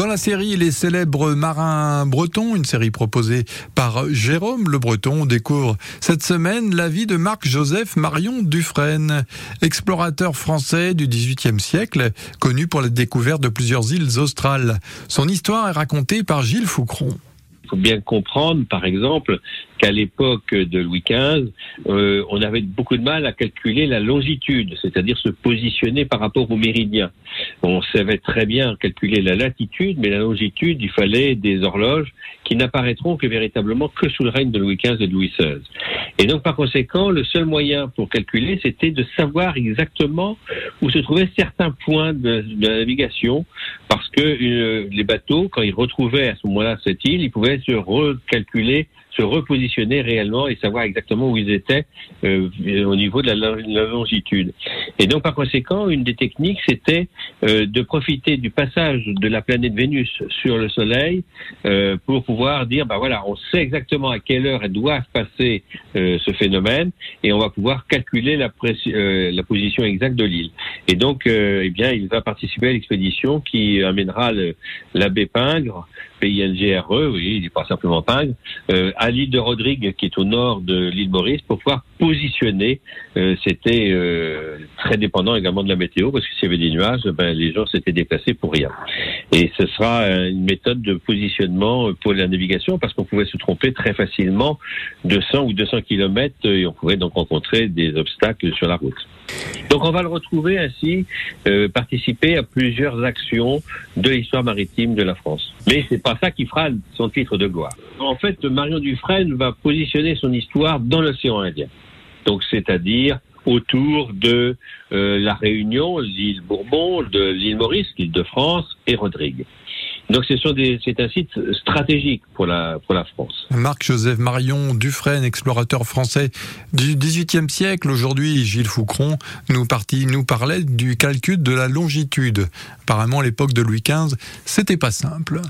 Dans la série Les célèbres marins bretons, une série proposée par Jérôme Le Breton, on découvre cette semaine la vie de Marc-Joseph Marion Dufresne, explorateur français du XVIIIe siècle, connu pour la découverte de plusieurs îles australes. Son histoire est racontée par Gilles Foucron. Il faut bien comprendre, par exemple, qu'à l'époque de Louis XV, euh, on avait beaucoup de mal à calculer la longitude, c'est-à-dire se positionner par rapport au méridien. On savait très bien calculer la latitude, mais la longitude, il fallait des horloges qui n'apparaîtront que véritablement que sous le règne de Louis XV et de Louis XVI. Et donc, par conséquent, le seul moyen pour calculer, c'était de savoir exactement où se trouvaient certains points de, navigation, parce que euh, les bateaux, quand ils retrouvaient à ce moment-là cette île, ils pouvaient se recalculer se repositionner réellement et savoir exactement où ils étaient euh, au niveau de la, longitude. Et donc par conséquent, une des techniques, c'était euh, de profiter du passage de la planète Vénus sur le Soleil euh, pour pouvoir dire, bah voilà, on sait exactement à quelle heure doit se passer euh, ce phénomène et on va pouvoir calculer la, euh, la position exacte de l'île. Et donc, euh, eh bien, il va participer à l'expédition qui amènera l'abbé Pingre, P-I-N-G-R-E, oui, il n'est pas simplement Pingre, à l'île de Rodrigue, qui est au nord de l'île Maurice, pour pouvoir positionner. Euh, c'était euh, très dépendant également de la météo, parce que s'il y avait des nuages, ben, les gens s'étaient déplacés pour rien. Et ce sera une méthode de positionnement pour la navigation, parce qu'on pouvait se tromper très facilement de 100 ou 200 km, et on pouvait donc rencontrer des obstacles sur la route. Donc on va le retrouver ainsi euh, participer à plusieurs actions de l'histoire maritime de la France. Mais c'est pas ça qui fera son titre de gloire. En fait, Marion Dufresne va positionner son histoire dans l'océan Indien. Donc c'est-à-dire autour de euh, la Réunion, l'île Bourbon, de l'île Maurice, l'île de France et Rodrigue. Donc c'est un site stratégique pour la, pour la France. Marc-Joseph Marion Dufresne, explorateur français du XVIIIe siècle. Aujourd'hui, Gilles Foucron nous, partit, nous parlait du calcul de la longitude. Apparemment, à l'époque de Louis XV, c'était pas simple.